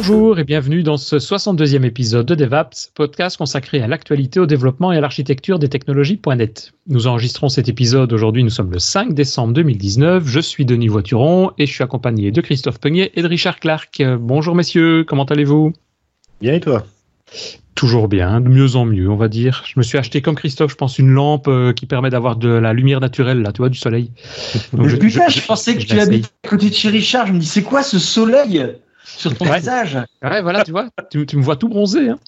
Bonjour et bienvenue dans ce 62e épisode de DevApps, podcast consacré à l'actualité, au développement et à l'architecture des technologies.net. Nous enregistrons cet épisode aujourd'hui, nous sommes le 5 décembre 2019. Je suis Denis Voituron et je suis accompagné de Christophe Peignet et de Richard Clark. Bonjour messieurs, comment allez-vous? Bien et toi? Toujours bien, de mieux en mieux, on va dire. Je me suis acheté, comme Christophe, je pense, une lampe euh, qui permet d'avoir de la lumière naturelle, là, tu vois, du soleil. Donc, je, putain, je, pensais que tu habites à côté de chez Richard. Je me dis, c'est quoi ce soleil? Sur ton visage Ouais, voilà, tu vois, tu, me vois tout bronzé. Hein.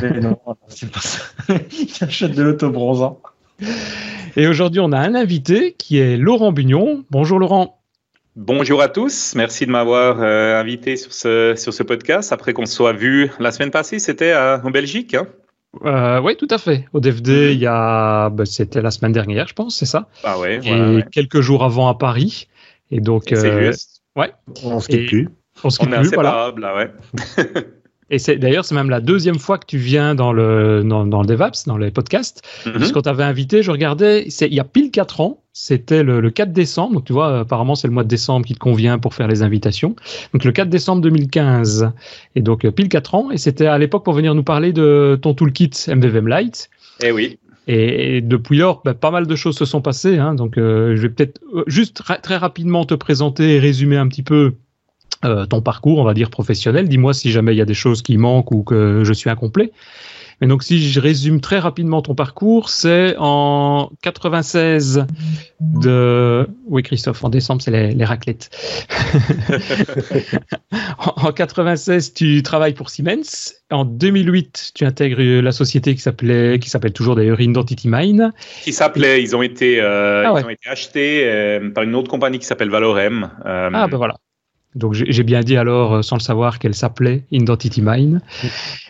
Mais non, c'est pas ça. Il achète de l'auto-bronzant. Et aujourd'hui, on a un invité qui est Laurent Bugnon. Bonjour Laurent. Bonjour à tous, merci de m'avoir euh, invité sur ce, sur ce podcast. Après qu'on se soit vu la semaine passée, c'était euh, en Belgique. Hein euh, oui, tout à fait. Au DFD, il y a, bah, c'était la semaine dernière, je pense, c'est ça? Ah ouais. Et quelques jours avant à Paris. Et donc, c'est juste. Ouais. On se quitte plus. On se quitte est plus, voilà. là, ouais. Et c'est d'ailleurs c'est même la deuxième fois que tu viens dans le dans, dans le DevApps, dans les podcasts. Mhm. Puisqu'on t'avait invité, je regardais, c'est il y a pile quatre ans, c'était le, le 4 décembre. Donc tu vois, apparemment c'est le mois de décembre qui te convient pour faire les invitations. Donc le 4 décembre 2015. Et donc euh, pile quatre ans. Et c'était à l'époque pour venir nous parler de ton toolkit MVVM Lite. Eh oui. Et, depuis lors, ben, pas mal de choses se sont passées. Hein, donc euh, je vais peut-être euh, juste ra- très rapidement te présenter et résumer un petit peu euh, ton parcours, on va dire professionnel. Dis-moi si jamais il y a des choses qui manquent ou que je suis incomplet. Mais donc, si je résume très rapidement ton parcours, c'est en 96 de... Oui, Christophe, en décembre, c'est les, les raclettes. en 96, tu travailles pour Siemens. En 2008, tu intègres la société qui s'appelait, qui s'appelle toujours d'ailleurs Identity Mine. Qui s'appelait, ils ont été, euh, Ah ouais. ils ont été achetés euh, par une autre compagnie qui s'appelle Valorem. Euh, Ah, ben voilà. Donc j'ai bien dit alors, euh, sans le savoir, qu'elle s'appelait Identity Mine.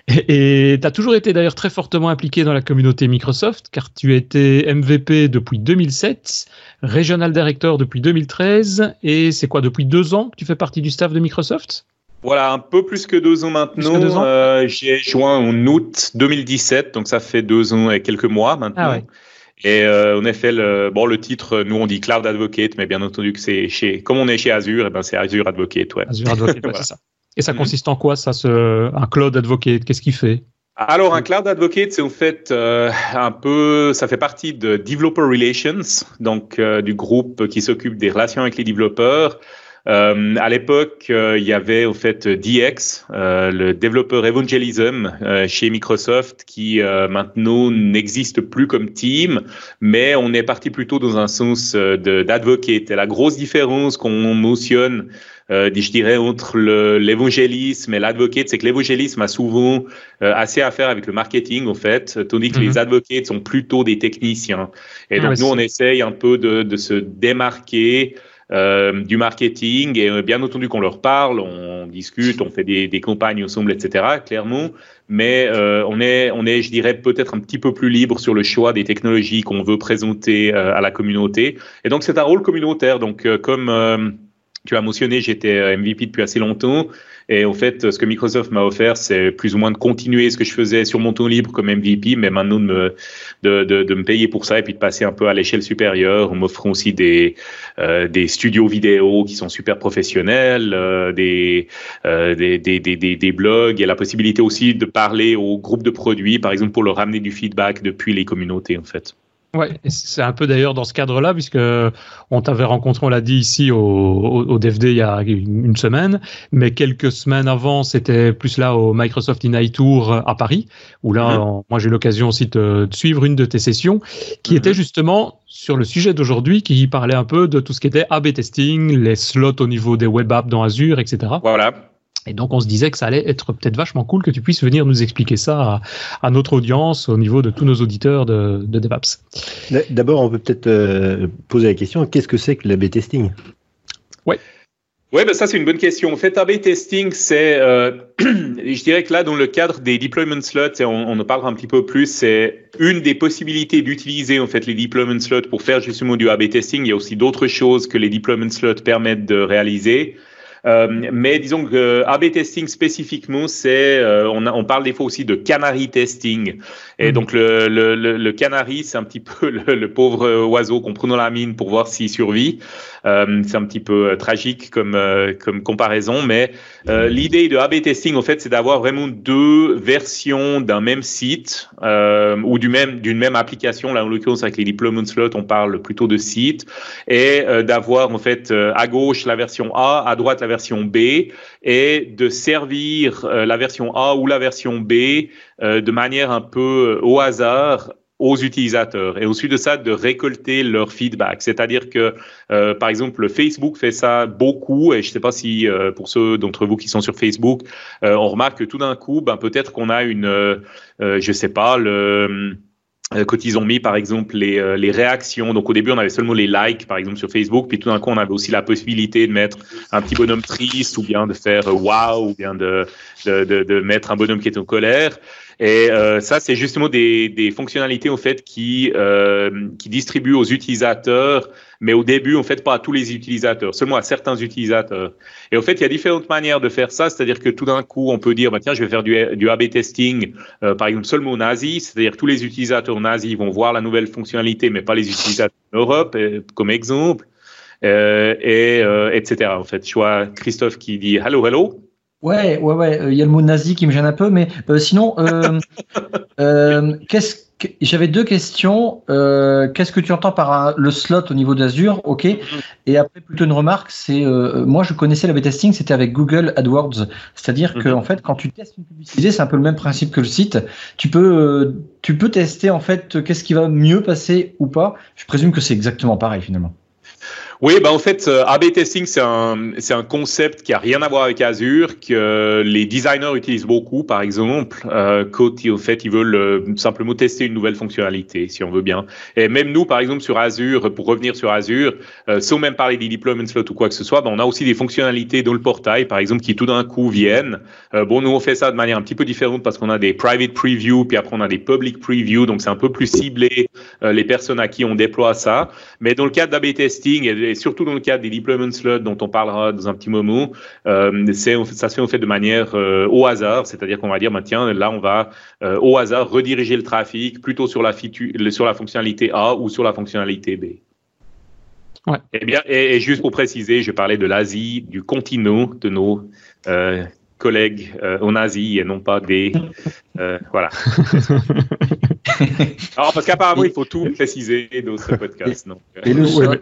Et tu as toujours été d'ailleurs très fortement impliqué dans la communauté Microsoft, car tu étais MVP depuis 2007, Regional Director depuis 2013, et c'est quoi, depuis deux ans que tu fais partie du staff de Microsoft? Voilà, un peu plus que deux ans maintenant. Euh, J'ai joint en août 2017, donc ça fait deux ans et quelques mois maintenant. Ah ouais. Et euh, en effet, le, bon, le titre, nous on dit Cloud Advocate, mais bien entendu que c'est chez, comme on est chez Azure, et ben c'est Azure Advocate, ouais. Azure Advocate, ouais, c'est ça. Et ça Mhm. consiste en quoi, ça, ce, un Cloud Advocate? Qu'est-ce qu'il fait? Alors, un cloud advocate, c'est en fait euh, un peu, ça fait partie de Developer Relations, donc euh, du groupe qui s'occupe des relations avec les développeurs. Euh, à l'époque, euh, il y avait au fait DX, euh, le Developer Evangelism euh, chez Microsoft, qui euh, maintenant n'existe plus comme team, mais on est parti plutôt dans un sens euh, d'advocate. Et la grosse différence qu'on mentionne euh, je dirais, entre l'évangélisme et l'advocate, c'est que l'évangélisme a souvent euh, assez à faire avec le marketing, en fait, tandis que Mhm. les advocates sont plutôt des techniciens. Et Ah donc, nous, on essaye un peu de, de se démarquer euh, du marketing et euh, bien entendu qu'on leur parle, on discute, on fait des, des campagnes ensemble, etc. Clairement, mais euh, on est, on est, je dirais, peut-être un petit peu plus libre sur le choix des technologies qu'on veut présenter euh, à la communauté. Et donc c'est un rôle communautaire. Donc euh, comme euh, tu as mentionné, j'étais MVP depuis assez longtemps. Et en fait, ce que Microsoft m'a offert, c'est plus ou moins de continuer ce que je faisais sur mon temps libre comme MVP, mais maintenant de me, de, de, me payer pour ça et puis de passer un peu à l'échelle supérieure en m'offrant aussi des, euh, des studios vidéo qui sont super professionnels, euh, des, euh, des, des, des, des blogs et la possibilité aussi de parler aux groupes de produits, par exemple, pour leur ramener du feedback depuis les communautés, en fait. Ouais, c'est un peu d'ailleurs dans ce cadre-là, puisque on t'avait rencontré, on l'a dit ici au, au, au DFD il y a une semaine, mais quelques semaines avant, c'était plus là au Microsoft Inite Tour à Paris, où là, Mhm. on- moi j'ai eu l'occasion aussi de, de suivre une de tes sessions, qui Mhm. était justement sur le sujet d'aujourd'hui, qui parlait un peu de tout ce qui était A/B testing, les slots au niveau des web apps dans Azure, etc. Voilà. Et donc, on se disait que ça allait être peut-être vachement cool que tu puisses venir nous expliquer ça à, à notre audience, au niveau de tous nos auditeurs de, de DevApps. D'abord, on peut peut-être euh, poser la question qu'est-ce que c'est que l'A/B testing? Oui, ben ça c'est une bonne question. En fait, A/B testing, c'est, euh, je dirais que là, dans le cadre des deployment slots, et on, on en parlera un petit peu plus, c'est une des possibilités d'utiliser en fait les deployment slots pour faire justement du A/B testing. Il y a aussi d'autres choses que les deployment slots permettent de réaliser. Euh, mais disons que A/B testing spécifiquement, c'est euh, on, on, parle des fois aussi de canary testing. Et mm. donc le, le, le, canary, c'est un petit peu le, pauvre oiseau qu'on prend dans la mine pour voir s'il survit. Euh, c'est un petit peu tragique comme comme comparaison, mais l'idée de A/B testing, en fait, c'est d'avoir vraiment deux versions d'un même site ou du même d'une même application. Là, en l'occurrence, avec les deployment slots, on parle plutôt de site et d'avoir en fait à gauche la version A, à droite la version B, et de servir euh, la version A ou la version B euh, de manière un peu euh, au hasard aux utilisateurs et ensuite de ça de récolter leur feedback. C'est-à-dire que par exemple Facebook fait ça beaucoup et je ne sais pas si pour ceux d'entre vous qui sont sur Facebook, on remarque que tout d'un coup, ben, peut-être qu'on a une, je sais pas le quand ils ont mis par exemple les, euh, les, réactions. Donc au début on avait seulement les likes par exemple sur Facebook, puis tout d'un coup on avait aussi la possibilité de mettre un petit bonhomme triste ou bien de faire euh, wow ou bien de, de, de, de mettre un bonhomme qui est en colère. Et euh, ça, c'est justement des, des, fonctionnalités en fait qui euh, qui distribuent aux utilisateurs, mais au début en fait pas à tous les utilisateurs, seulement à certains utilisateurs. Et en fait, il y a différentes manières de faire ça, c'est-à-dire que tout d'un coup, on peut dire bah tiens, je vais faire du, du A/B testing, euh, par exemple seulement aux nazis, c'est-à-dire tous les utilisateurs nazis vont voir la nouvelle fonctionnalité, mais pas les utilisateurs en Europe, comme exemple. Euh, et euh, etc. En fait, je vois Christophe qui dit hello hello. Ouais, ouais, ouais. Il y a le mot nazi qui me gêne un peu, mais euh, sinon, euh, euh, qu'est-ce que j'avais deux questions. Euh, qu'est-ce que tu entends par le slot au niveau d'Azure Ok. Et après, plutôt une remarque, c'est moi je connaissais la testing, c'était avec Google AdWords, c'est-à-dire que en fait, quand tu testes une publicité, c'est un peu le même principe que le site. Tu peux, tu peux tester en fait qu'est-ce qui va mieux passer ou pas. Je présume que c'est exactement pareil finalement. Oui, bah en fait, euh, A/B testing c'est un c'est un concept qui a rien à voir avec Azure que les designers utilisent beaucoup, par exemple, euh, quand en fait ils veulent euh, simplement tester une nouvelle fonctionnalité, si on veut bien. Et même nous, par exemple, sur Azure, pour revenir sur Azure, euh, sans même parler des deployments slots ou quoi que ce soit, bah, on a aussi des fonctionnalités dans le portail, par exemple, qui tout d'un coup viennent. Euh, bon, nous on fait ça de manière un petit peu différente parce qu'on a des private preview, puis après on a des public preview, donc c'est un peu plus ciblé les personnes à qui on déploie ça. Mais dans le cadre d'A/B testing surtout dans le cadre des deployment slots dont on parlera dans un petit moment, euh, ça se fait en fait de manière euh, au hasard, c'est-à-dire qu'on va dire, bah, tiens, là on va euh, au hasard rediriger le trafic plutôt sur la, sur la fonctionnalité A ou sur la fonctionnalité B. Ouais. Et, eh bien, et, juste pour préciser, je parlais de l'Asie, du continent de nos euh, collègues euh, en Asie et non pas des. Euh, voilà. Alors, parce qu'apparemment, il faut tout préciser dans ce podcast. Donc, et slot,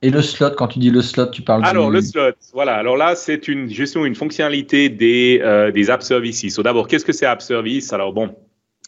et le slot, quand tu dis le slot, tu parles Alors, le slot, voilà. Alors là, c'est une gestion, une fonctionnalité des, euh, des app services. So, D'abord, qu'est-ce que c'est app service? Alors, bon,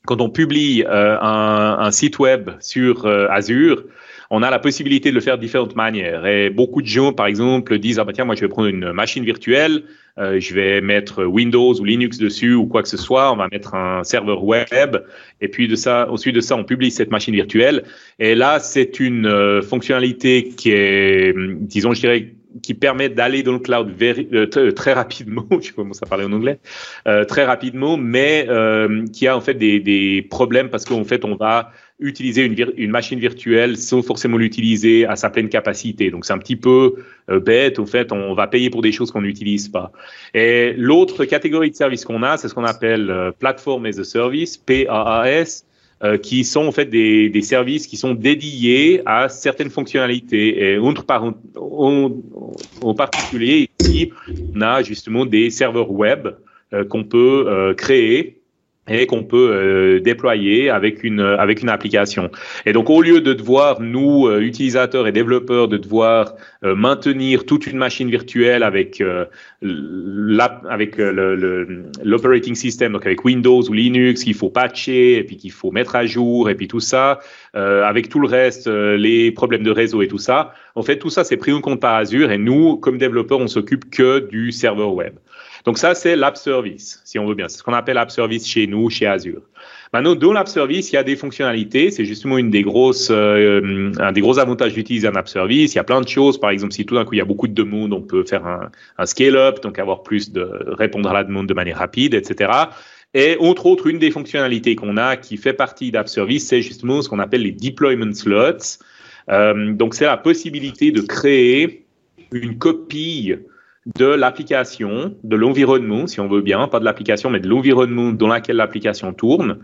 quand on publie euh, un, un, site web sur euh, Azure, on a la possibilité de le faire de différentes manières. Et beaucoup de gens, par exemple, disent, ah bah tiens, moi, je vais prendre une machine virtuelle, euh, je vais mettre Windows ou Linux dessus ou quoi que ce soit, on va mettre un serveur web, et puis de ça, ensuite de ça, on publie cette machine virtuelle. Et là, c'est une euh, fonctionnalité qui est, disons, je dirais, qui permet d'aller dans le cloud euh, très rapidement, je commence à parler en anglais, euh, très rapidement, mais euh, qui a en fait des, des problèmes parce qu'en fait on va utiliser une, une machine virtuelle sans forcément l'utiliser à sa pleine capacité. Donc c'est un petit peu euh, bête, au fait, on va payer pour des choses qu'on n'utilise pas. Et l'autre catégorie de service qu'on a, c'est ce qu'on appelle euh, Platform as a Service, PAAS. Euh, qui sont en fait des, des, services qui sont dédiés à certaines fonctionnalités. Et entre par, en, en, particulier, ici, on a justement des serveurs web euh, qu'on peut créer et qu'on peut euh, déployer avec une avec une application. Et donc au lieu de devoir nous euh, utilisateurs et développeurs de devoir euh, maintenir toute une machine virtuelle avec l'app avec l'operating system donc avec Windows ou Linux qu'il faut patcher et puis qu'il faut mettre à jour et puis tout ça avec tout le reste les problèmes de réseau et tout ça. En fait tout ça c'est pris en compte par Azure et nous comme développeurs on s'occupe que du serveur web. Donc ça, c'est l'app service, si on veut bien. C'est ce qu'on appelle app service chez nous, chez Azure. Maintenant, dans l'app service, il y a des fonctionnalités. C'est justement une des grosses, euh, un des gros avantages d'utiliser un app service. Il y a plein de choses. Par exemple, si tout d'un coup il y a beaucoup de demandes, on peut faire un, un scale-up, donc avoir plus de répondre à la demande de manière rapide, etc. Et entre autres, une des fonctionnalités qu'on a qui fait partie d'App Service, c'est justement ce qu'on appelle les deployment slots. Euh, donc, c'est la possibilité de créer une copie de l'application, de l'environnement, si on veut bien, pas de l'application, mais de l'environnement dans lequel l'application tourne.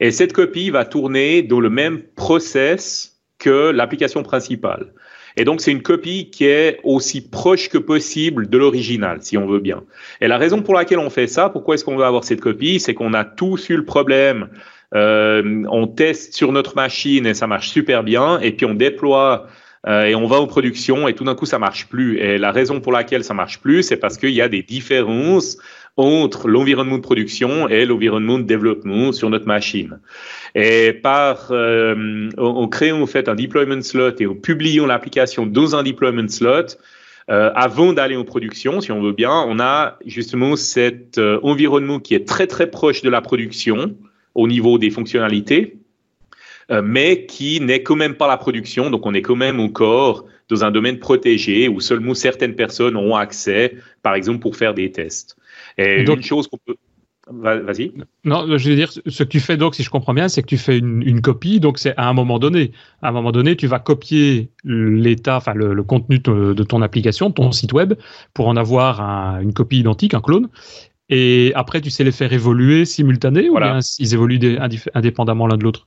Et cette copie va tourner dans le même process que l'application principale. Et donc, c'est une copie qui est aussi proche que possible de l'original, si on veut bien. Et la raison pour laquelle on fait ça, pourquoi est-ce qu'on veut avoir cette copie, c'est qu'on a tous eu le problème. Euh, on teste sur notre machine et ça marche super bien, et puis on déploie euh, et on va en production et tout d'un coup ça marche plus. Et la raison pour laquelle ça marche plus, c'est parce qu'il y a des différences entre l'environnement de production et l'environnement de développement sur notre machine. Et par euh, en, créant en fait un deployment slot et en publiant l'application dans un deployment slot, euh, avant d'aller en production, si on veut bien, on a justement cet euh, environnement qui est très très proche de la production au niveau des fonctionnalités mais qui n'est quand même pas la production. Donc, on est quand même encore dans un domaine protégé où seulement certaines personnes ont accès, par exemple, pour faire des tests. Et, donc, une chose qu'on peut. Vas-y. Non, je veux dire, ce que tu fais donc, si je comprends bien, c'est que tu fais une, copie, donc c'est à un moment donné. À un moment donné, tu vas copier l'état, enfin le, contenu de, ton application, ton site web, pour en avoir une copie identique, un clone. Et après, tu sais les faire évoluer simultanément ou bien ils évoluent indépendamment l'un de l'autre?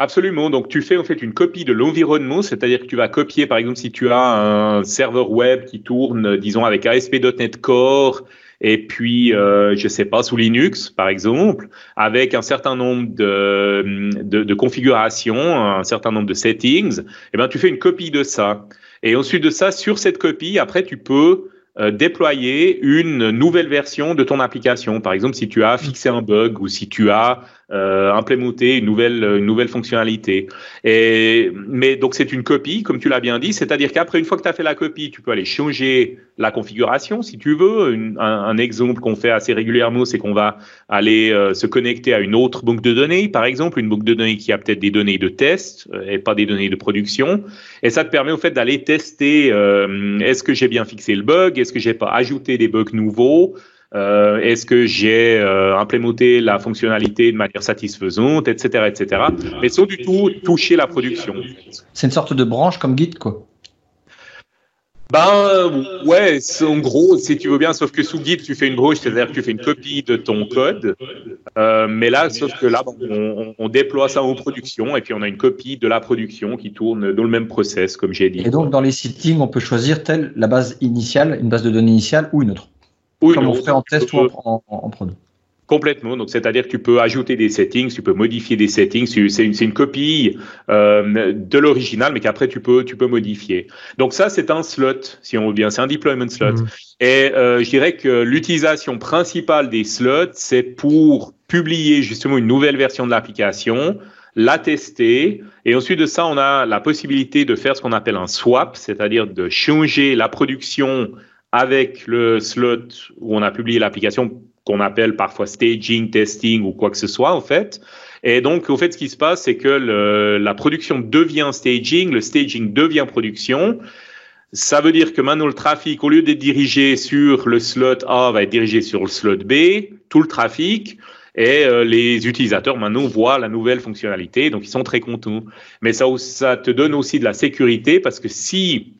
Absolument. Donc, tu fais en fait une copie de l'environnement, c'est-à-dire que tu vas copier, par exemple, si tu as un serveur web qui tourne, disons, avec ASP.NET Core, et puis, euh, je sais pas, sous Linux, par exemple, avec un certain nombre de, de, de configurations, un certain nombre de settings, eh ben, tu fais une copie de ça. Et ensuite de ça, sur cette copie, après, tu peux euh, déployer une nouvelle version de ton application. Par exemple, si tu as fixé un bug ou si tu as euh, implémenté une nouvelle, une nouvelle fonctionnalité. Et, mais donc c'est une copie, comme tu l'as bien dit, c'est-à-dire qu'après, une fois que tu as fait la copie, tu peux aller changer la configuration si tu veux. un, un, exemple qu'on fait assez régulièrement, c'est qu'on va aller euh, se connecter à une autre banque de données, par exemple, une banque de données qui a peut-être des données de test euh, et pas des données de production. Et ça te permet au fait d'aller tester euh, est-ce que j'ai bien fixé le bug, est-ce que j'ai pas ajouté des bugs nouveaux. Euh, est-ce que j'ai euh, implémenté la fonctionnalité de manière satisfaisante, etc., etc. Mais sans du tout toucher la production. C'est une sorte de branche comme Git, quoi. Ben ouais, en gros, si tu veux bien, sauf que sous Git, tu fais une branche, c'est-à-dire que tu fais une copie de ton code. Euh, mais là, sauf que là, on, on, déploie ça en production et puis on a une copie de la production qui tourne dans le même process, comme j'ai dit. Et donc, dans les settings, on peut choisir telle la base initiale, une base de données initiale ou une autre. Oui, Comme on fait en test ou en, en, Complètement. Donc, c'est-à-dire que tu peux ajouter des settings, tu peux modifier des settings. C'est une, une, copie euh, de l'original, mais qu'après tu peux, tu peux modifier. Donc ça, c'est un slot, si on veut bien. C'est un deployment slot. Mhm. Et euh, je dirais que l'utilisation principale des slots, c'est pour publier justement une nouvelle version de l'application, la tester, et ensuite de ça, on a la possibilité de faire ce qu'on appelle un swap, c'est-à-dire de changer la production avec le slot où on a publié l'application qu'on appelle parfois staging, testing ou quoi que ce soit en fait. Et donc, au fait, ce qui se passe, c'est que la production devient staging, le staging devient production. Ça veut dire que maintenant, le trafic, au lieu d'être dirigé sur le slot A, va être dirigé sur le slot B, tout le trafic. Et euh, les utilisateurs maintenant voient la nouvelle fonctionnalité, donc ils sont très contents. Mais ça, ça te donne aussi de la sécurité parce que si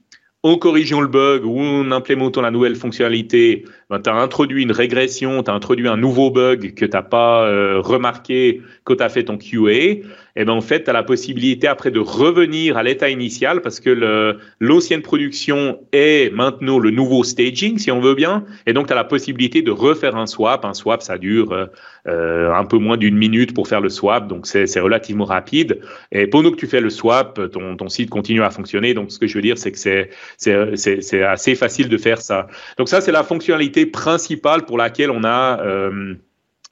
en corrigeant le bug ou en implémentant la nouvelle fonctionnalité, ben, tu as introduit une régression, tu as introduit un nouveau bug que tu n'as pas euh, remarqué quand tu as fait ton QA, et ben en fait, tu as la possibilité après de revenir à l'état initial parce que l'ancienne production est maintenant le nouveau staging, si on veut bien, et donc tu as la possibilité de refaire un swap. Un swap, ça dure euh, euh, un peu moins d'une minute pour faire le swap, donc c'est relativement rapide. Et pendant que tu fais le swap, ton site continue à fonctionner. Donc ce que je veux dire, c'est que c'est assez facile de faire ça. Donc ça, c'est la fonctionnalité principale pour laquelle on a euh,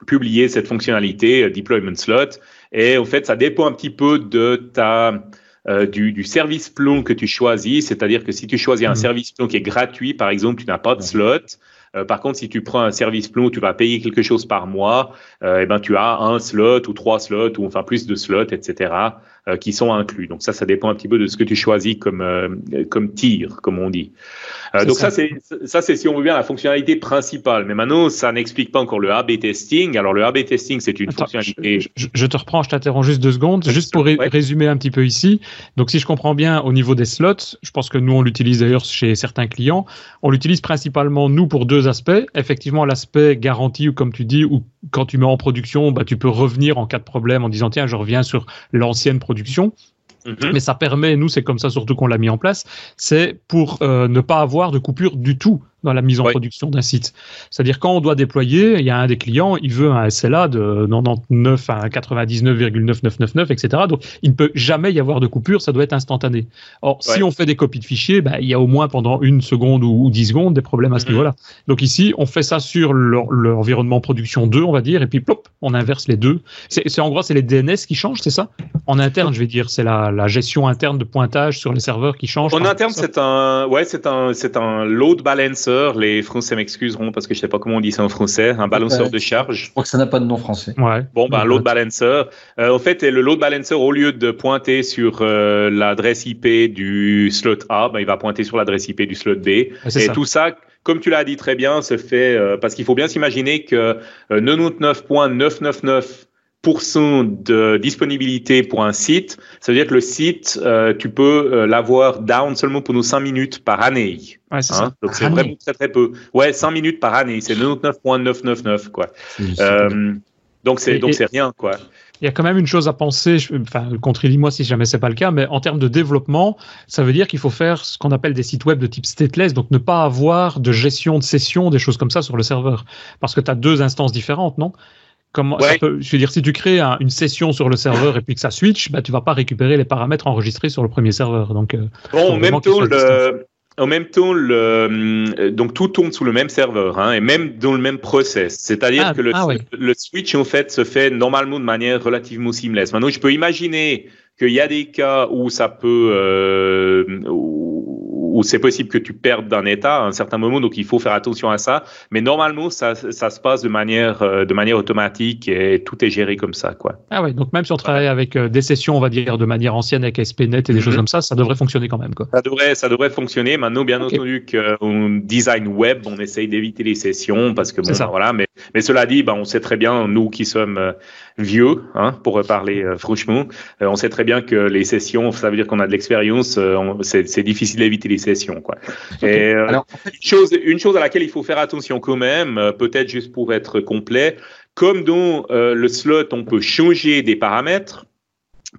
publié cette fonctionnalité euh, deployment slot. Et en fait, ça dépend un petit peu de ta euh, du, du, service plomb que tu choisis. C'est-à-dire que si tu choisis un mmh. service plomb qui est gratuit, par exemple, tu n'as pas de slot. Euh, par contre, si tu prends un service plomb, tu vas payer quelque chose par mois, et ben tu as un slot ou trois slots ou enfin plus de slots, etc. euh, qui sont inclus. Donc ça, ça dépend un petit peu de ce que tu choisis comme euh, comme tir, comme on dit. Euh, donc ça, c'est ça, c'est si on veut bien la fonctionnalité principale. Mais maintenant, ça n'explique pas encore le A/B testing. Alors le A/B testing, c'est une fonctionnalité. Je, je, te reprends, je t'interromps juste deux secondes, juste pour ré résumer un petit peu ici. Donc si je comprends bien, au niveau des slots, je pense que nous on l'utilise d'ailleurs chez certains clients. On l'utilise principalement nous pour deux aspects. Effectivement, l'aspect garantie ou comme tu dis, ou quand tu mets en production, bah tu peux revenir en cas de problème en disant tiens, je reviens sur l'ancienne production. Mhm. Mais ça permet, nous, c'est comme ça surtout qu'on l'a mis en place, c'est pour euh, ne pas avoir de coupure du tout dans la mise en production d'un site. C'est-à-dire quand on doit déployer, il y a un des clients, il veut un SLA de 99 à 99,9999, etc. Donc il ne peut jamais y avoir de coupure, ça doit être instantané. Or, si on fait des copies de fichiers, bah, il y a au moins pendant une seconde ou, dix secondes des problèmes à ce mhm. niveau-là. Donc ici, on fait ça sur l'environnement production 2, on va dire, et puis plop, on inverse les deux. C'est en gros, c'est les DNS qui changent, c'est ça? En interne, je vais dire, c'est la, la, gestion interne de pointage sur les serveurs qui change. En interne, c'est un, ouais, c'est un, c'est un load balancer les Français m'excuseront parce que je sais pas comment on dit ça en français, un balanceur de charge. Je crois que ça n'a pas de nom français. Ouais. Bon, ben, load balancer. Euh, en fait, le load balancer, au lieu de pointer sur euh, l'adresse IP du slot A, ben, il va pointer sur l'adresse IP du slot B. Et tout ça, comme tu l'as dit très bien, se fait euh, parce qu'il faut bien s'imaginer que 99.999 de disponibilité pour un site, ça veut dire que le site, euh, tu peux euh, l'avoir down seulement pour nos 5 minutes par année. Ouais, c'est hein? Donc c'est vraiment très très peu. Ouais, 5 minutes par année, c'est 99.999 quoi. Euh, donc c'est donc c'est rien quoi. Il y a quand même une chose à penser, enfin, contredis-moi si jamais c'est pas le cas, mais en termes de développement, ça veut dire qu'il faut faire ce qu'on appelle des sites web de type stateless, donc ne pas avoir de gestion de session, des choses comme ça sur le serveur. Parce que tu as deux instances différentes, non? Comment, je veux dire, si tu crées une session sur le serveur et puis que ça switch, bah, tu vas pas récupérer les paramètres enregistrés sur le premier serveur. Donc, euh, bon, en même temps, le, en même temps, le, donc tout tourne sous le même serveur hein, et même dans le même process. C'est-à-dire ah, que le, ah le, switch en fait se fait normalement de manière relativement seamless. Maintenant, je peux imaginer qu'il y a des cas où ça peut, euh, où c'est possible que tu perdes d'un état à un certain moment, donc il faut faire attention à ça. Mais normalement, ça, ça se passe de manière, euh, de manière automatique et tout est géré comme ça, quoi. Ah ouais, donc même si on travaille avec euh, des sessions, on va dire de manière ancienne avec SPNet et des choses mhm. comme ça, ça devrait fonctionner quand même, quoi. Ça devrait, ça devrait fonctionner. Maintenant, bien entendu, qu'en design web, on essaye d'éviter les sessions parce que bon, ça. voilà. Mais, mais cela dit, bah, on sait très bien, nous qui sommes euh, vieux, hein, pour parler franchement, on sait très bien que les sessions, ça veut dire qu'on a de l'expérience. c'est difficile d'éviter les session. Quoi. Et, euh, une, chose, une chose à laquelle il faut faire attention quand même, euh, peut-être juste pour être complet, comme dans euh, le slot, on peut changer des paramètres.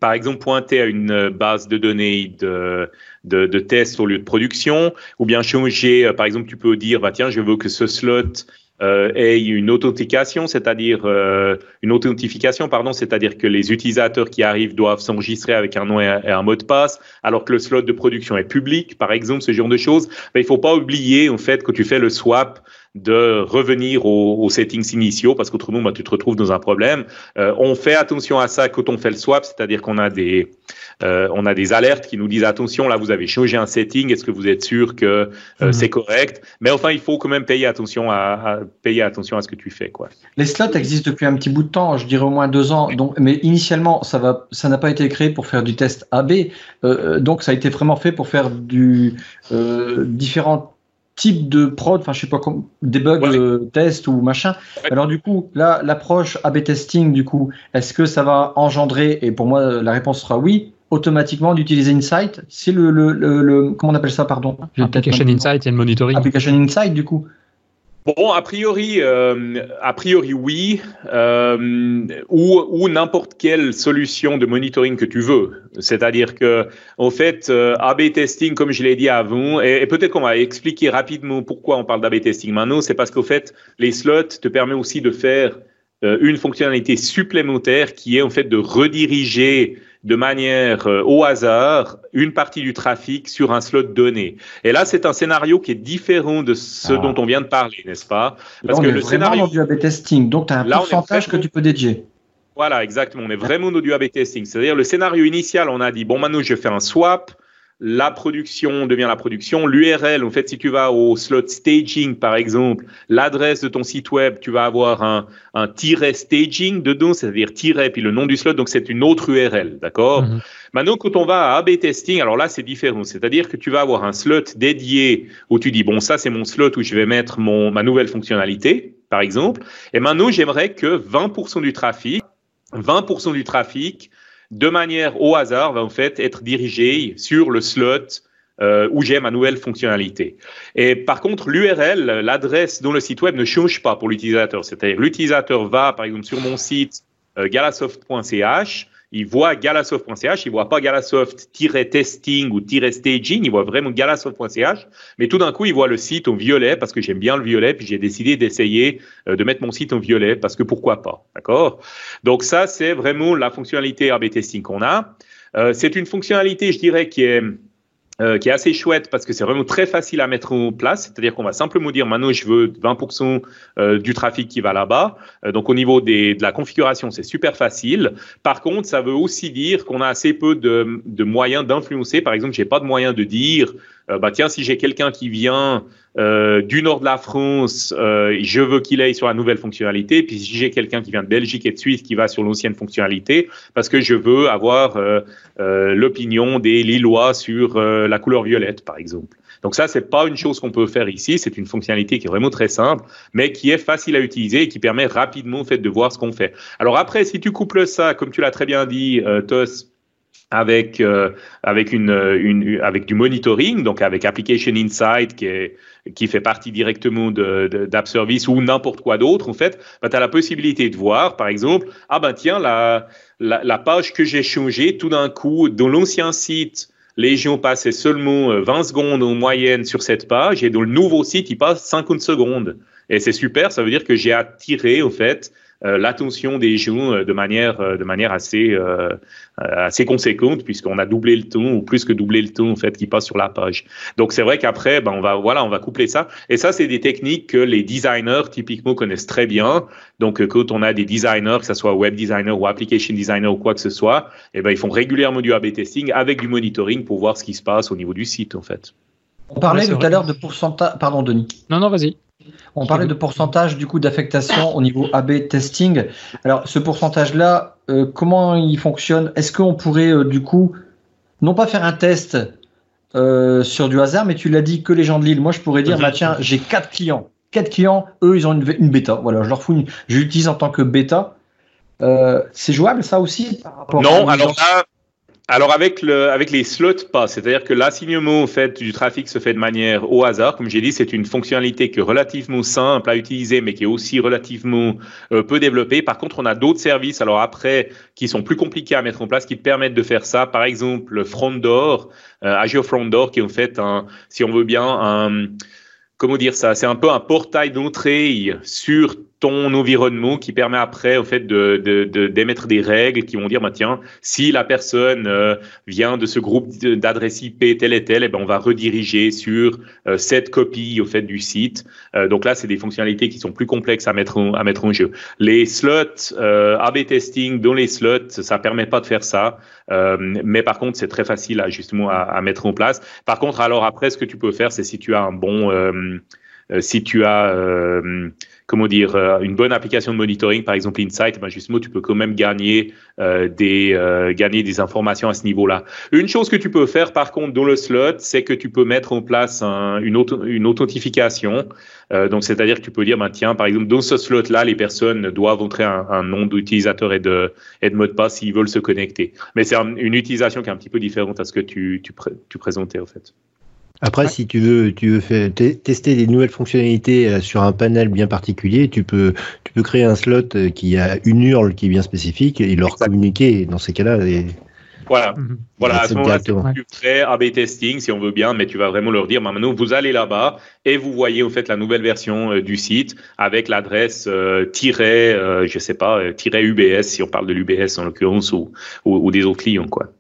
Par exemple, pointer à une base de données de, de, de test au lieu de production, ou bien changer, par exemple, tu peux dire, bah, tiens, je veux que ce slot euh, une authentification, c'est-à-dire euh, une authentification, pardon, c'est-à-dire que les utilisateurs qui arrivent doivent s'enregistrer avec un nom et un, mot de passe, alors que le slot de production est public, par exemple, ce genre de choses. Mais il faut pas oublier en fait que tu fais le swap de revenir aux, settings initiaux parce qu'autrement bah, tu te retrouves dans un problème. Euh, on fait attention à ça quand on fait le swap, c'est-à-dire qu'on a des euh, on a des alertes qui nous disent attention là vous avez changé un setting, est-ce que vous êtes sûr que euh, mhm. c'est correct? Mais enfin il faut quand même payer attention à, payer attention à ce que tu fais quoi. Les slots existent depuis un petit bout de temps, je dirais au moins deux ans. Donc mais initialement ça va ça n'a pas été créé pour faire du test AB, donc ça a été vraiment fait pour faire du différents type de prod, enfin je sais pas comme debug, euh, test ou machin. Alors du coup, là l'approche A/B testing, du coup, est-ce que ça va engendrer et pour moi la réponse sera oui automatiquement d'utiliser Insight C'est le, le, le, comment on appelle ça pardon? Application Insight et le monitoring. Application Insight du coup. Bon, a priori, euh, a priori oui, euh, ou, ou n'importe quelle solution de monitoring que tu veux. C'est-à-dire que, en fait, euh, A/B testing, comme je l'ai dit avant, et, peut-être qu'on va expliquer rapidement pourquoi on parle d'A/B testing maintenant, c'est parce qu'au fait, les slots te permettent aussi de faire euh, une fonctionnalité supplémentaire qui est en fait de rediriger de manière euh, au hasard une partie du trafic sur un slot donné. Et là, c'est un scénario qui est différent de ce ah. dont on vient de parler, n'est-ce pas? Parce que le scénario du A/B testing, donc tu as un pourcentage que tu peux dédier. Voilà, exactement. On est vraiment dans du A/B testing. C'est-à-dire le scénario initial, on a dit bon, maintenant je fais un swap la production devient la production. L'URL, en fait, si tu vas au slot staging, par exemple, l'adresse de ton site web, tu vas avoir un, un tiret staging dedans, c'est-à-dire tiret puis le nom du slot, donc c'est une autre URL, d'accord Mhm. Maintenant, quand on va à A/B testing, alors là, c'est différent. C'est-à-dire que tu vas avoir un slot dédié où tu dis, bon, ça, c'est mon slot où je vais mettre mon, ma nouvelle fonctionnalité, par exemple. Et maintenant, j'aimerais que 20% du trafic, 20% du trafic, de manière au hasard, va en fait être dirigé sur le slot euh, où j'ai ma nouvelle fonctionnalité. Et par contre, l'URL, l'adresse dans le site web ne change pas pour l'utilisateur. C'est-à-dire, l'utilisateur va, par exemple, sur mon site euh, galasoft.ch, il voit galasoft.ch, il voit pas galasoft-testing ou -staging, il voit vraiment galasoft.ch, mais tout d'un coup, il voit le site en violet parce que j'aime bien le violet, puis j'ai décidé d'essayer euh, de mettre mon site en violet parce que pourquoi pas, d'accord? Donc ça, c'est vraiment la fonctionnalité A/B testing qu'on a. Euh, c'est une fonctionnalité, je dirais, qui est euh, qui est assez chouette parce que c'est vraiment très facile à mettre en place. C'est-à-dire qu'on va simplement dire maintenant je veux 20% euh, du trafic qui va là-bas. Euh, donc au niveau des, de la configuration, c'est super facile. Par contre, ça veut aussi dire qu'on a assez peu de, de moyens d'influencer. Par exemple, j'ai pas de moyen de dire euh, bah tiens si j'ai quelqu'un qui vient euh, du nord de la France, euh, je veux qu'il aille sur la nouvelle fonctionnalité. Puis si j'ai quelqu'un qui vient de Belgique et de Suisse qui va sur l'ancienne fonctionnalité, parce que je veux avoir euh, euh, l'opinion des Lillois sur la couleur violette, par exemple. Donc ça, c'est pas une chose qu'on peut faire ici. C'est une fonctionnalité qui est vraiment très simple, mais qui est facile à utiliser et qui permet rapidement, en fait, de voir ce qu'on fait. Alors après, si tu couples ça, comme tu l'as très bien dit, Tos, avec euh, avec une, avec du monitoring donc avec application insight qui est qui fait partie directement de, de d'App Service ou n'importe quoi d'autre en fait bah, tu as la possibilité de voir par exemple ah ben tiens la la, page que j'ai changée tout d'un coup dans l'ancien site les gens passaient seulement euh, 20 secondes en moyenne sur cette page et dans le nouveau site ils passent 50 secondes et c'est super ça veut dire que j'ai attiré en fait euh, l'attention des gens euh, de manière euh, de manière assez euh, assez conséquente puisqu'on a doublé le temps ou plus que doublé le temps en fait qui passe sur la page. Donc c'est vrai qu'après ben on va voilà on va coupler ça et ça c'est des techniques que les designers typiquement connaissent très bien. Donc quand on a des designers que ce soit web designer ou application designer ou quoi que ce soit, et ben ils font régulièrement du A/B testing avec du monitoring pour voir ce qui se passe au niveau du site en fait. On parlait tout vrai. à l'heure de pourcentage. Pardon, Denis. Non, non, vas-y. On parlait de pourcentage du coup d'affectation au niveau AB testing. Alors ce pourcentage-là, euh, comment il fonctionne? Est-ce qu'on pourrait euh, du coup non pas faire un test euh, sur du hasard, mais tu l'as dit que les gens de Lille. Moi, je pourrais dire, bah tiens, j'ai quatre clients. Quatre clients, eux, ils ont une, une bêta. Voilà, je leur fous une, je l'utilise en tant que bêta. Euh, c'est jouable ça aussi par rapport Non, à- alors là, alors avec le, avec les slots pas, c'est-à-dire que l'assignement en fait du trafic se fait de manière au hasard. Comme j'ai dit, c'est une fonctionnalité qui est relativement simple à utiliser, mais qui est aussi relativement euh, peu développée. Par contre, on a d'autres services, alors après, qui sont plus compliqués à mettre en place, qui permettent de faire ça. Par exemple, le Front euh, Azure Front Door, qui est en fait un, si on veut bien, un comment dire ça? C'est un peu un portail d'entrée sur ton environnement qui permet après au fait de de- de- d'émettre des règles qui vont dire bah tiens si la personne euh, vient de ce groupe d'adresse IP tel et tel et ben on va rediriger sur euh, cette copie au fait du site. Euh, donc là c'est des fonctionnalités qui sont plus complexes à mettre en, à mettre en jeu. Les slots euh, A/B testing dans les slots ça permet pas de faire ça. Euh, mais par contre c'est très facile à justement à, à mettre en place. Par contre alors après ce que tu peux faire c'est si tu as un bon euh, si tu as euh, comment dire euh, une bonne application de monitoring par exemple Insight ben justement tu peux quand même gagner euh, des euh, gagner des informations à ce niveau-là. Une chose que tu peux faire par contre dans le slot c'est que tu peux mettre en place un- une auto, une authentification. Euh, donc c'est-à-dire que tu peux dire ben tiens par exemple dans ce slot là les personnes doivent entrer un, un nom d'utilisateur et de et de mot de passe s'ils veulent se connecter. Mais c'est un- une utilisation qui est un petit peu différente à ce que tu tu, pré- tu présentais en fait Après, Ouais. si tu veux, tu veux faire, tester des nouvelles fonctionnalités euh, sur un panel bien particulier, tu peux, tu peux créer un slot euh, qui a une URL qui est bien spécifique et leur Exact. communiquer. Dans ces cas-là, et- voilà Mhm. Voilà, à ce moment-là, plus prêt A/B testing si on veut bien, mais tu vas vraiment leur dire, bah, maintenant vous allez là-bas et vous voyez au fait la nouvelle version euh, du site avec l'adresse euh, tiret, euh, je sais pas, euh, tiret UBS si on parle de l'UBS en l'occurrence ou, ou, ou des autres clients quoi.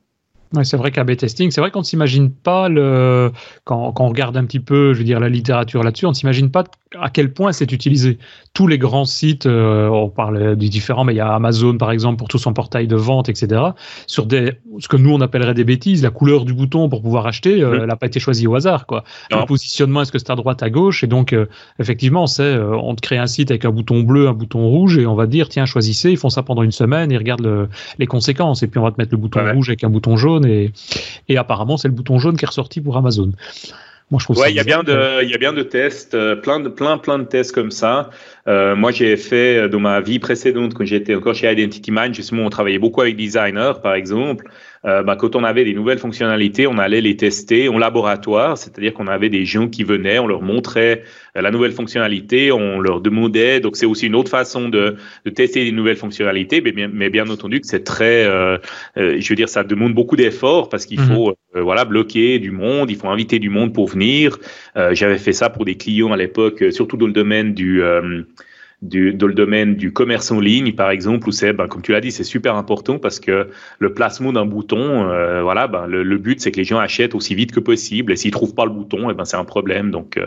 Ouais, c'est vrai qu'A-B testing, c'est vrai qu'on ne s'imagine pas le quand, quand, on regarde un petit peu, je veux dire la littérature là-dessus, on ne s'imagine pas à quel point c'est utilisé. Tous les grands sites, euh, on parle des différents, mais il y a Amazon par exemple pour tout son portail de vente, etc. Sur des ce que nous on appellerait des bêtises, la couleur du bouton pour pouvoir acheter, euh, elle n'a pas été choisie au hasard quoi. Le positionnement, est-ce que c'est à droite, à gauche, et donc euh, effectivement, c'est on te crée un site avec un bouton bleu, un bouton rouge, et on va dire tiens choisissez, ils font ça pendant une semaine, ils regardent les conséquences, et puis on va te mettre le bouton rouge avec un bouton jaune et, et apparemment c'est le bouton jaune qui est ressorti pour Amazon. Moi, je trouve ouais, il y a bien de, il y a bien de tests, euh, plein de, plein, plein de tests comme ça. Euh, moi, j'ai fait euh, dans ma vie précédente, quand j'étais encore chez Identity Mind, justement, on travaillait beaucoup avec designers, par exemple. Euh, bah, quand on avait des nouvelles fonctionnalités, on allait les tester en laboratoire, c'est-à-dire qu'on avait des gens qui venaient, on leur montrait euh, la nouvelle fonctionnalité, on leur demandait. Donc c'est aussi une autre façon de, de tester des nouvelles fonctionnalités, mais bien, mais bien entendu que c'est très, euh, euh, je veux dire, ça demande beaucoup d'efforts parce qu'il mhm. faut voilà bloquer du monde, il faut inviter du monde pour venir. J'avais fait ça pour des clients à l'époque, surtout dans le domaine du du, dans le domaine du commerce en ligne, par exemple, où c'est, ben, comme tu l'as dit, c'est super important parce que le placement d'un bouton, euh, voilà, ben, le, but, c'est que les gens achètent aussi vite que possible. Et s'ils trouvent pas le bouton, et eh ben, c'est un problème. Donc, euh,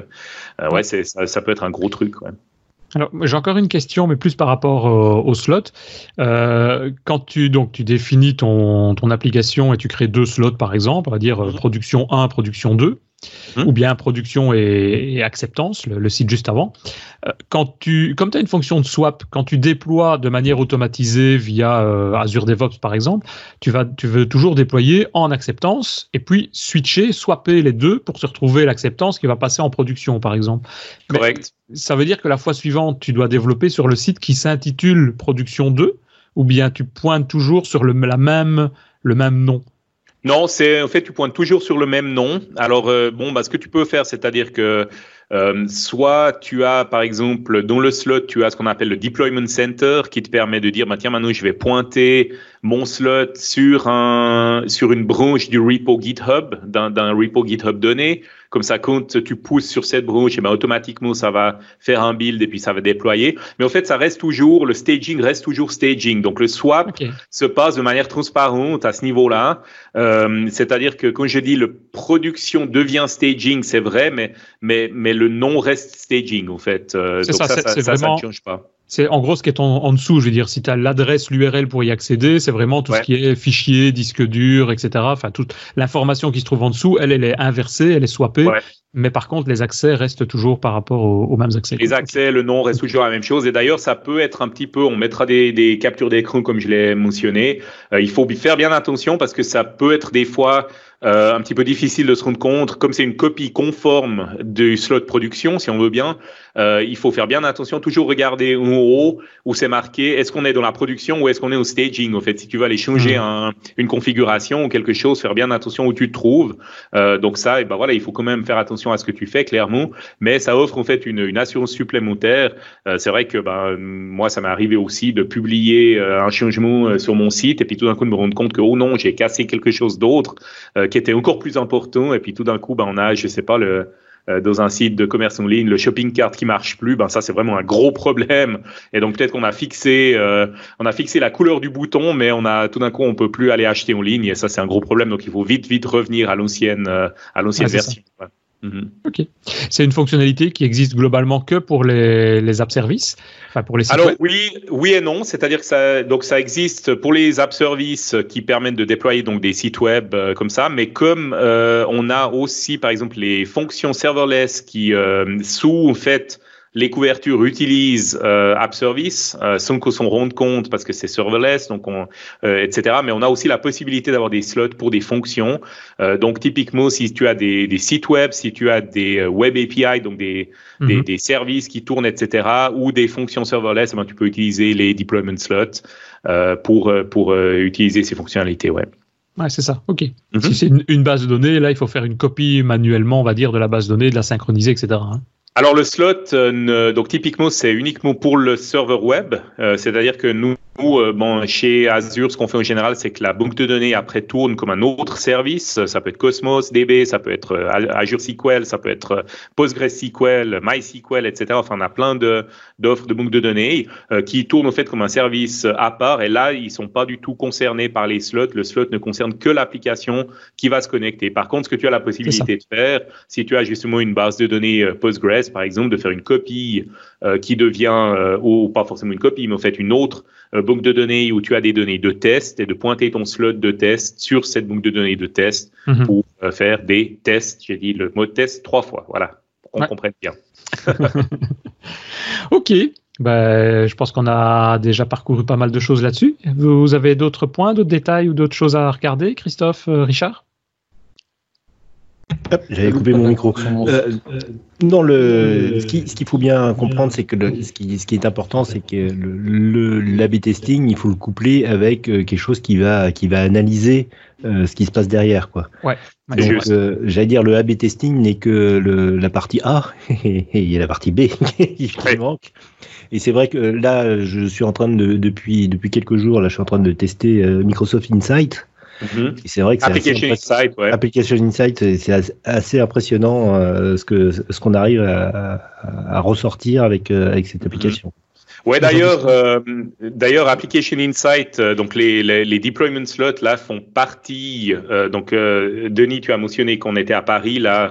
euh, ouais, c'est, ça, ça, peut être un gros truc. Ouais. Alors, j'ai encore une question, mais plus par rapport au slot. Euh, quand tu donc tu définis ton, ton application et tu crées deux slots, par exemple, on va dire mhm. production 1, production 2. Mmh. ou bien production et, acceptance, le, site juste avant. Euh, quand tu, comme tu as une fonction de swap, quand tu déploies de manière automatisée via euh, Azure DevOps par exemple, tu, vas, tu veux toujours déployer en acceptance et puis switcher, swapper les deux pour se retrouver l'acceptance qui va passer en production par exemple. Correct. ça veut dire que la fois suivante, tu dois développer sur le site qui s'intitule production 2 ou bien tu pointes toujours sur le, la même, le même nom. Non, c'est en fait tu pointes toujours sur le même nom. Alors euh, bon, bah, ce que tu peux faire, c'est-à-dire que euh, soit tu as, par exemple, dans le slot, tu as ce qu'on appelle le deployment center qui te permet de dire, bah, tiens, maintenant je vais pointer mon slot sur un sur une branche du repo GitHub, d'un repo GitHub donné. Comme ça, quand tu pousses sur cette branche, et eh ben, automatiquement, ça va faire un build et puis ça va déployer. Mais en fait, ça reste toujours, le staging reste toujours staging. Donc, le swap se passe de manière transparente à ce niveau-là. Euh, C'est-à-dire que quand je dis le production devient staging, c'est vrai, mais, mais, mais le nom reste staging, en fait. Euh, donc ça, ça, ça, ça, ça ne change pas. C'est en gros ce qui est en, dessous. Je veux dire, si tu as l'adresse, l'URL pour y accéder, c'est vraiment tout ce qui est fichier, disque dur, etc. Enfin, toute l'information qui se trouve en dessous, elle, elle est inversée, elle est swappée. Mais par contre, les accès restent toujours par rapport aux, mêmes accès. Les accès, le nom reste toujours la même chose. Et d'ailleurs, ça peut être un petit peu, on mettra des, des captures d'écran comme je l'ai mentionné. Euh, il faut faire bien attention parce que ça peut être des fois euh, un petit peu difficile de se rendre compte, comme c'est une copie conforme du slot production, si on veut bien, euh, il faut faire bien attention, toujours regarder en haut où c'est marqué, est-ce qu'on est dans la production ou est-ce qu'on est au staging, au fait, si tu vas aller changer mmh. un, une configuration ou quelque chose, faire bien attention où tu te trouves. Euh, donc ça, et ben voilà, il faut quand même faire attention à ce que tu fais, clairement, mais ça offre en fait une, une assurance supplémentaire. Euh, c'est vrai que ben, moi, ça m'est arrivé aussi de publier euh, un changement euh, sur mon site et puis tout d'un coup de me rendre compte que, oh non, j'ai cassé quelque chose d'autre qui était encore plus important. Et puis tout d'un coup, ben, on a, je sais pas, le, euh, dans un site de commerce en ligne, le shopping cart qui marche plus, ben ça c'est vraiment un gros problème. Et donc peut-être qu'on a fixé, euh, on a fixé la couleur du bouton, mais on a tout d'un coup on peut plus aller acheter en ligne et ça c'est un gros problème. Donc il faut vite vite revenir à l'ancienne euh, à l'ancienne version. Mhm. Ok. C'est une fonctionnalité qui existe globalement que pour les, les app services, enfin pour les sites Alors oui, oui et non. C'est-à-dire que ça, donc ça existe pour les app services qui permettent de déployer donc des sites web euh, comme ça, mais comme euh, on a aussi par exemple les fonctions serverless qui euh, sous en fait les couvertures utilisent euh, App Service euh, sans qu'on s'en rende compte parce que c'est serverless, donc on, euh, etc. Mais on a aussi la possibilité d'avoir des slots pour des fonctions. Euh, donc typiquement, si tu as des, des, sites web, si tu as des web API, donc des, mhm. des, services qui tournent, etc., ou des fonctions serverless, eh ben, tu peux utiliser les deployment slots pour pour utiliser ces fonctionnalités web. Ouais, c'est ça. OK. Mhm. Si c'est une, une, base de données, là, il faut faire une copie manuellement, on va dire, de la base de données, de la synchroniser, etc. Hein. Alors le slot, euh, donc typiquement c'est uniquement pour le serveur web, euh, c'est-à-dire que nous nous, bon, chez Azure, ce qu'on fait en général, c'est que la banque de données après tourne comme un autre service. Ça peut être Cosmos DB, ça peut être Azure SQL, ça peut être PostgreSQL, MySQL, etc. Enfin, on a plein de d'offres de banques de données qui tournent au fait comme un service à part. Et là, ils sont pas du tout concernés par les slots. Le slot ne concerne que l'application qui va se connecter. Par contre, ce que tu as la possibilité de faire, si tu as justement une base de données Postgres, par exemple, de faire une copie qui devient, ou pas forcément une copie, mais en fait une autre euh, banque de données où tu as des données de test et de pointer ton slot de test sur cette banque de données de test mhm. pour euh, faire des tests. J'ai dit le mot test trois fois. Voilà, pour qu'on comprenne bien. ok. Ben, je pense qu'on a déjà parcouru pas mal de choses là-dessus. Vous avez d'autres points, d'autres détails ou d'autres choses à regarder, Christophe, euh, J'avais coupé mon micro. Euh, non, le, ce qu'il faut bien comprendre, c'est que ce, qui, ce qui est important, c'est que le, l'A-B testing, il faut le coupler avec euh, quelque chose qui va, qui va analyser euh, ce qui se passe derrière. Quoi. Ouais, Donc, j'allais dire, le A-B testing n'est que le, la partie A et il y a la partie B qui manque. Et c'est vrai que là, je suis en train de, depuis, depuis quelques jours, là, je suis en train de tester Microsoft Insight. Mhm. C'est vrai que Application Insight, ouais. Application Insight, c'est assez impressionnant euh, ce que ce qu'on arrive à, à, ressortir avec euh, avec cette application. Ouais, d'ailleurs, euh, d'ailleurs, Application Insight, euh, donc les, les, les, deployment slots là font partie. Euh, donc, euh, Denis, tu as mentionné qu'on était à Paris là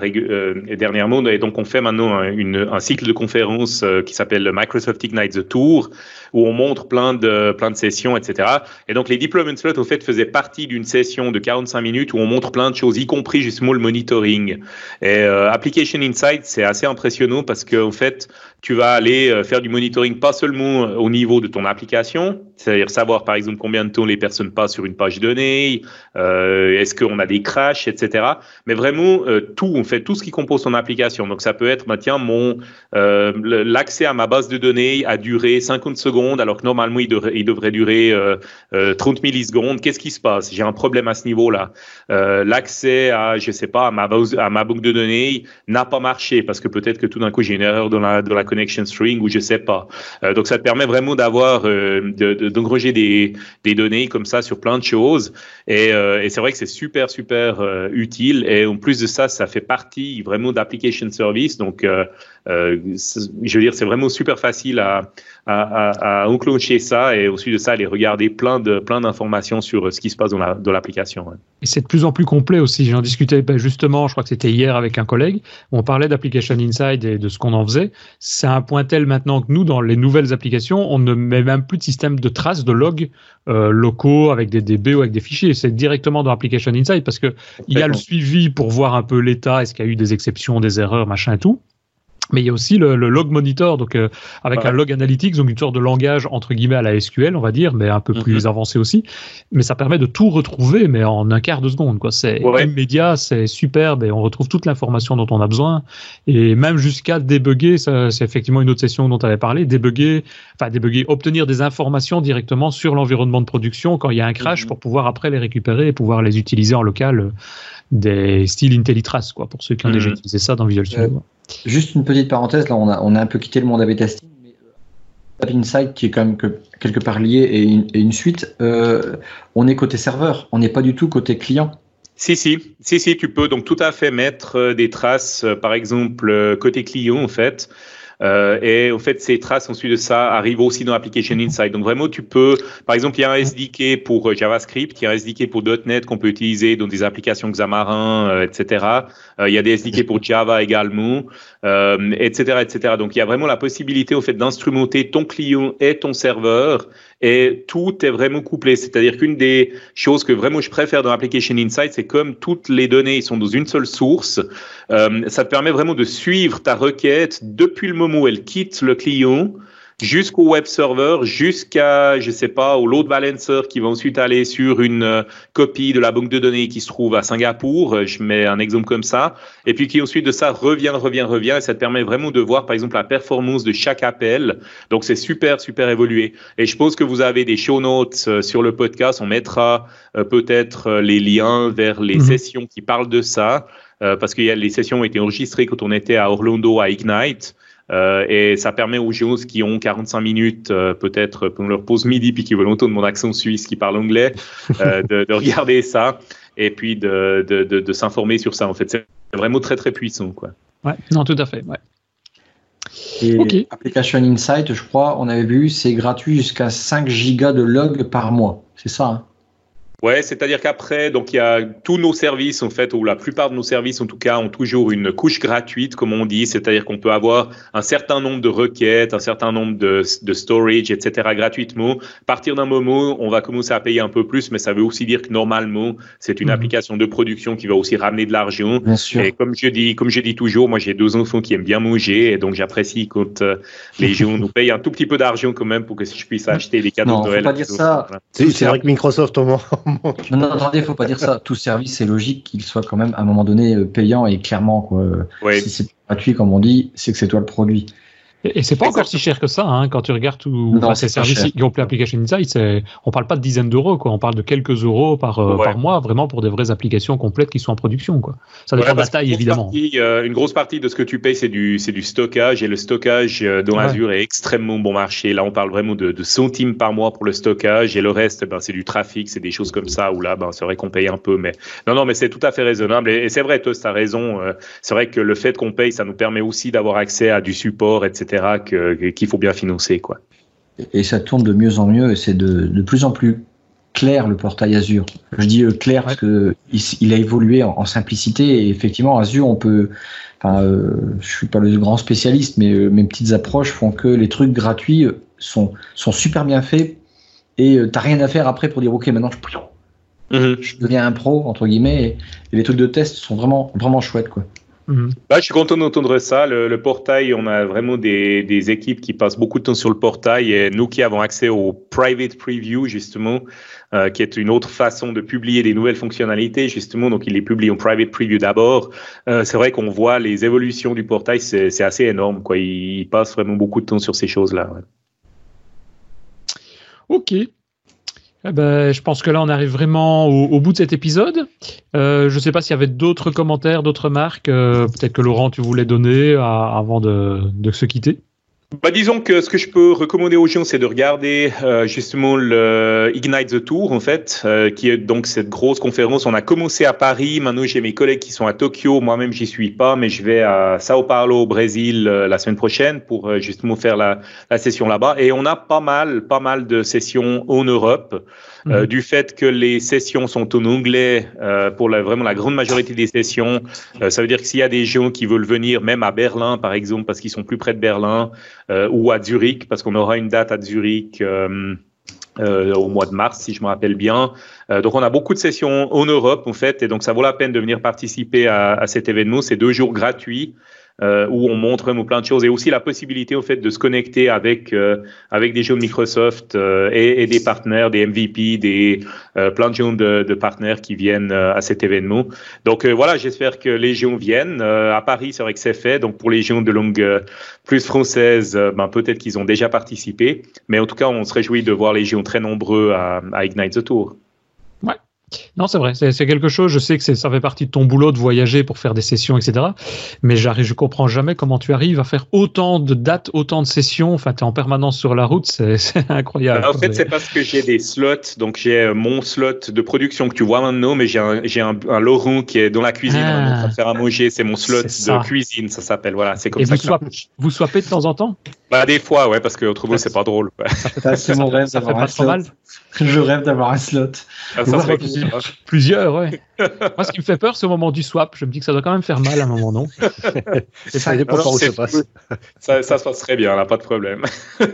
dernièrement, et donc on fait maintenant un, une, un cycle de conférences qui s'appelle Microsoft Ignite the Tour, où on montre plein de plein de sessions, etc. Et donc les deployment slots au fait faisaient partie d'une session de 45 minutes où on montre plein de choses, y compris justement le monitoring. Et Application Insight, c'est assez impressionnant parce qu'en fait, tu vas aller faire du monitoring pas seulement au niveau de ton application, c'est-à-dire savoir par exemple combien de temps les personnes passent sur une page donnée, euh, est-ce qu'on a des crashs, etc. Mais vraiment euh, tout, on fait tout ce qui compose ton application. Donc ça peut être, bah, tiens, mon euh, l'accès à ma base de données a duré 50 secondes alors que normalement il, devrait, durer 30 millisecondes. Qu'est-ce qui se passe? J'ai un problème à ce niveau-là. l'accès à, je sais pas, à ma à ma boucle de données n'a pas marché parce que peut-être que tout d'un coup j'ai une erreur dans la, dans la connection string ou je sais pas. donc ça te permet vraiment d'avoir de d'engranger des, des données comme ça sur plein de choses. Et, euh, c'est vrai que c'est super, super euh, utile. Et en plus de ça, ça fait partie vraiment d'application service. Donc, euh, euh je veux dire, c'est vraiment super facile à, à, à, enclencher ça et au suite de ça, aller regarder plein de plein d'informations sur ce qui se passe dans l'application. Et c'est de plus en plus complet aussi. J'en discutais ben, justement, je crois que c'était hier avec un collègue. On parlait d'Application Inside et de ce qu'on en faisait. C'est un point tel maintenant que nous, dans les nouvelles applications, on ne met même plus de système de traces de logs euh, locaux avec des DB ou avec des fichiers. C'est directement dans Application Inside parce que il y a le suivi pour voir un peu l'état, est-ce qu'il y a eu des exceptions, des erreurs, machin et tout. Mais il y a aussi le, log monitor, donc euh, avec un log analytics, donc une sorte de langage entre guillemets à la SQL, on va dire, mais un peu plus mhm. avancé aussi. Mais ça permet de tout retrouver, mais en un quart de seconde. Quoi. C'est immédiat, c'est superbe et on retrouve toute l'information dont on a besoin. Et même jusqu'à débugger, c'est effectivement une autre session dont tu avais parlé, débugger, enfin débugger, obtenir des informations directement sur l'environnement de production quand il y a un crash mhm. pour pouvoir après les récupérer et pouvoir les utiliser en local euh, des styles IntelliTrace, quoi, pour ceux qui ont déjà mhm. utilisé ça dans Visual Studio. Juste une petite parenthèse, là on a, on a un peu quitté le monde AB testing, mais euh, Insight qui est quand même que, quelque part lié et une, suite, euh, on est côté serveur, on n'est pas du tout côté client. Si, si, si, si, tu peux donc tout à fait mettre euh, des traces, par exemple, côté client, en fait. Euh, et en fait, ces traces ensuite de ça arrivent aussi dans Application Insight. Donc vraiment, tu peux, par exemple, il y a un SDK pour euh, JavaScript, il y a un SDK pour .NET qu'on peut utiliser dans des applications Xamarin, euh, etc. il y a des SDK pour Java également, etc., etc. Donc il y a vraiment la possibilité au fait d'instrumenter ton client et ton serveur et tout est vraiment couplé. C'est-à-dire qu'une des choses que vraiment je préfère dans Application Insight, c'est comme toutes les données sont dans une seule source, euh, ça te permet vraiment de suivre ta requête depuis le moment où elle quitte le client jusqu'au web server, jusqu'à, je sais pas, au load balancer qui va ensuite aller sur une euh, copie de la banque de données qui se trouve à Singapour. Euh, je mets un exemple comme ça. Et puis qui ensuite de ça revient, revient, revient. Et ça te permet vraiment de voir, par exemple, la performance de chaque appel. Donc c'est super, super évolué. Et je pense que vous avez des show notes euh, sur le podcast. On mettra peut-être les liens vers les mhm. sessions qui parlent de ça. parce que les sessions ont été enregistrées quand on était à Orlando à Ignite. Euh, et ça permet aux gens qui ont 45 minutes, euh, peut-être pour leur pause midi, puis qui veulent entendre mon accent suisse qui parle anglais, euh, de, de, regarder ça et puis de, de, de s'informer sur ça. En fait, c'est vraiment très très puissant, quoi. Ouais, non, tout à fait. Ouais. Et Application Insight, je crois, on avait vu, c'est gratuit jusqu'à 5 gigas de log par mois. C'est ça hein? Ouais, c'est-à-dire qu'après, donc il y a tous nos services en fait, ou la plupart de nos services en tout cas, ont toujours une couche gratuite, comme on dit, c'est-à-dire qu'on peut avoir un certain nombre de requêtes, un certain nombre de, de storage, etc. gratuitement. À partir d'un moment, on va commencer à payer un peu plus, mais ça veut aussi dire que normalement, c'est une mhm. application de production qui va aussi ramener de l'argent. Bien sûr. Et comme je dis, comme je dis toujours, moi j'ai deux enfants qui aiment bien manger, et donc j'apprécie quand euh, les gens nous payent un tout petit peu d'argent quand même pour que je puisse acheter des cadeaux de Noël. Faut pas dire ça. C'est vrai que Microsoft au moins non, non, attendez, faut pas dire ça. Tout service, c'est logique qu'il soit quand même à un moment donné euh, payant et clairement, quoi. Oui. Si c'est gratuit, comme on dit, c'est que c'est toi le produit. Et, c'est pas encore si cher que ça, hein, quand tu regardes tous ces services qui ont Application Insight, on parle pas de dizaines d'euros, quoi. On parle de quelques euros par, euh, par mois, vraiment pour des vraies applications complètes qui sont en production, quoi. Ça dépend de la taille, évidemment. Euh, une grosse partie de ce que tu payes, c'est du, c'est du stockage, et le stockage euh, dans Azure est extrêmement bon marché. Là, on parle vraiment de, de, centimes par mois pour le stockage, et le reste, ben, c'est du trafic, c'est des choses comme ça, où là, ben, c'est vrai qu'on paye un peu, mais non, non, mais c'est tout à fait raisonnable. Et, c'est vrai, toi, tu as raison. c'est vrai que le fait qu'on paye, ça nous permet aussi d'avoir accès à du support, etc., que qu'il faut bien financer. Quoi. Et ça tourne de mieux en mieux et c'est de, de, plus en plus clair le portail Azure. Je dis euh, clair parce que il, a évolué en, simplicité et effectivement Azure on peut. Enfin, euh, je suis pas le grand spécialiste, mais euh, mes petites approches font que les trucs gratuits sont sont super bien faits et tu t'as rien à faire après pour dire ok maintenant je, mm-hmm. je deviens un pro entre guillemets et, et, les trucs de test sont vraiment vraiment chouettes quoi. Mhm. Bah, je suis content d'entendre ça. Le, portail, on a vraiment des, des, équipes qui passent beaucoup de temps sur le portail et nous qui avons accès au private preview, justement, euh, qui est une autre façon de publier des nouvelles fonctionnalités, justement. Donc, il les publie en private preview d'abord. Euh, c'est vrai qu'on voit les évolutions du portail, c'est assez énorme. Quoi. Il, passe vraiment beaucoup de temps sur ces choses-là. Ok. Eh ben, je pense que là, on arrive vraiment au, bout de cet épisode. Euh, je ne sais pas s'il y avait d'autres commentaires, d'autres marques. Euh, peut-être que Laurent, tu voulais donner avant de, de se quitter. Bah, disons que ce que je peux recommander aux gens, c'est de regarder euh, justement le Ignite the Tour, en fait, euh, qui est donc cette grosse conférence. On a commencé à Paris, maintenant j'ai mes collègues qui sont à Tokyo, moi-même j'y suis pas, mais je vais à Sao Paulo, au Brésil, euh, la semaine prochaine pour euh, justement faire la, la session là-bas. Et on a pas mal, pas mal de sessions en Europe. Euh, mhm. du fait que les sessions sont en anglais euh, pour la, vraiment la grande majorité des sessions. Euh, ça veut dire que s'il y a des gens qui veulent venir, même à Berlin par exemple, parce qu'ils sont plus près de Berlin, ou à Zurich, parce qu'on aura une date à Zurich. au mois de mars, si je me rappelle bien. donc, on a beaucoup de sessions en Europe, en fait, et donc ça vaut la peine de venir participer à, à cet événement. C'est deux jours gratuits euh, où on montre vraiment plein de choses et aussi la possibilité au fait de se connecter avec euh, avec des jeux de Microsoft euh, et, et, des partenaires, des MVP, des euh, plein de jeux de, de, partenaires qui viennent à cet événement. Donc voilà, j'espère que les gens viennent. à Paris, c'est vrai que c'est fait. Donc pour les gens de langue plus française, ben peut-être qu'ils ont déjà participé, mais en tout cas, on se réjouit de voir les gens très nombreux à, à Ignite the Tour. Non, c'est vrai, c'est quelque chose. Je sais que ça fait partie de ton boulot de voyager pour faire des sessions, etc. Mais j'arrive, je comprends jamais comment tu arrives à faire autant de dates, autant de sessions. Enfin, tu es en permanence sur la route, c'est incroyable. En fait, c'est parce que j'ai des slots. Donc, j'ai euh, mon slot de production que tu vois maintenant, mais j'ai un, un, un, Laurent qui est dans la cuisine en train de faire à manger. C'est mon slot de cuisine, ça s'appelle. Voilà, c'est comme Et ça. Vous, swap, vous swappez de temps en temps? Bah, des fois, ouais, parce que autrement, c'est pas drôle. C'est mon rêve, ça fait pas trop mal. Je rêve d'avoir un slot. Ah, ça serait Plusieurs, ouais. Moi, ce qui me fait peur, c'est au moment du swap. Je me dis que ça doit quand même faire mal à un moment, non? Ça dépend où ça passe. Ça, ça se passe très bien, là, pas de problème.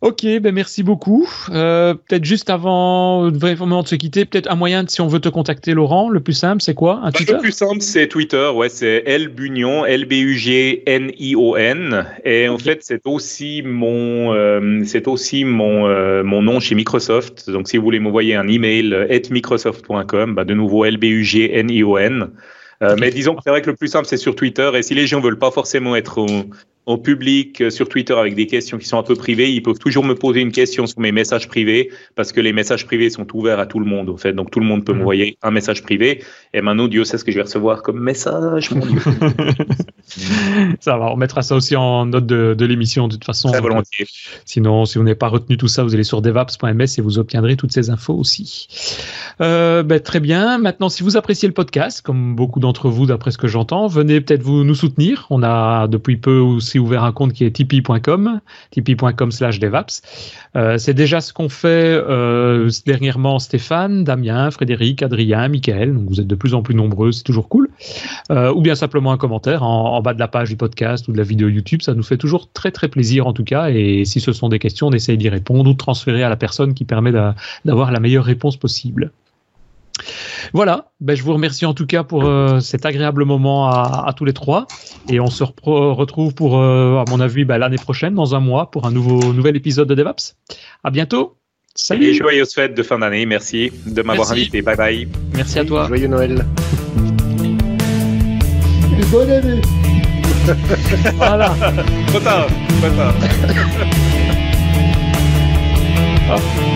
Ok, ben merci beaucoup. Euh, peut-être juste avant vraiment de se quitter, peut-être un moyen, si on veut te contacter, Laurent, le plus simple, c'est quoi? Un bah, Le plus simple, c'est Twitter. Ouais, c'est L Bugnon, L B U G N I O N. Et en fait, c'est aussi mon, euh, c'est aussi mon, euh, mon nom chez Microsoft. Donc, si vous voulez m'envoyer un email, at microsoft.com, bah, de nouveau L B U G N I O N. Euh, mais disons que c'est vrai que le plus simple, c'est sur Twitter. Et si les gens veulent pas forcément être en public euh, sur Twitter avec des questions qui sont un peu privées, ils peuvent toujours me poser une question sur mes messages privés parce que les messages privés sont ouverts à tout le monde, en fait. Donc tout le monde peut m'envoyer mhm. un message privé. Et maintenant, Dieu sait ce que je vais recevoir comme message, mon Dieu. ça va, on mettra ça aussi en note de, l'émission de toute façon. Très volontiers. Sinon, si vous n'avez pas retenu tout ça, vous allez sur devaps.ms et vous obtiendrez toutes ces infos aussi. Euh, ben, très bien. Maintenant, si vous appréciez le podcast, comme beaucoup d'entre vous, d'après ce que j'entends, venez peut-être vous nous soutenir. On a depuis peu aussi ouvert un compte qui est tipeee.com, tipeee.com slash devaps. Euh, c'est déjà ce qu'on fait euh, dernièrement Stéphane, Damien, Frédéric, Adrien, Michael. Vous êtes de plus en plus nombreux, c'est toujours cool. Euh, ou bien simplement un commentaire en, bas de la page du podcast ou de la vidéo YouTube. Ça nous fait toujours très très plaisir en tout cas. Et si ce sont des questions, on essaye d'y répondre ou de transférer à la personne qui permet d'avoir la meilleure réponse possible. Voilà, ben, je vous remercie en tout cas pour euh, cet agréable moment à, tous les trois. Et on se retrouve pour, euh, à mon avis, ben, l'année prochaine, dans un mois, pour un nouveau, nouvel épisode de DevApps. À bientôt. Salut. Et joyeuses fêtes de fin d'année. Merci de m'avoir invité. Bye bye. Merci à toi. Joyeux Noël. bonne année. voilà. Trop tard. Trop tard.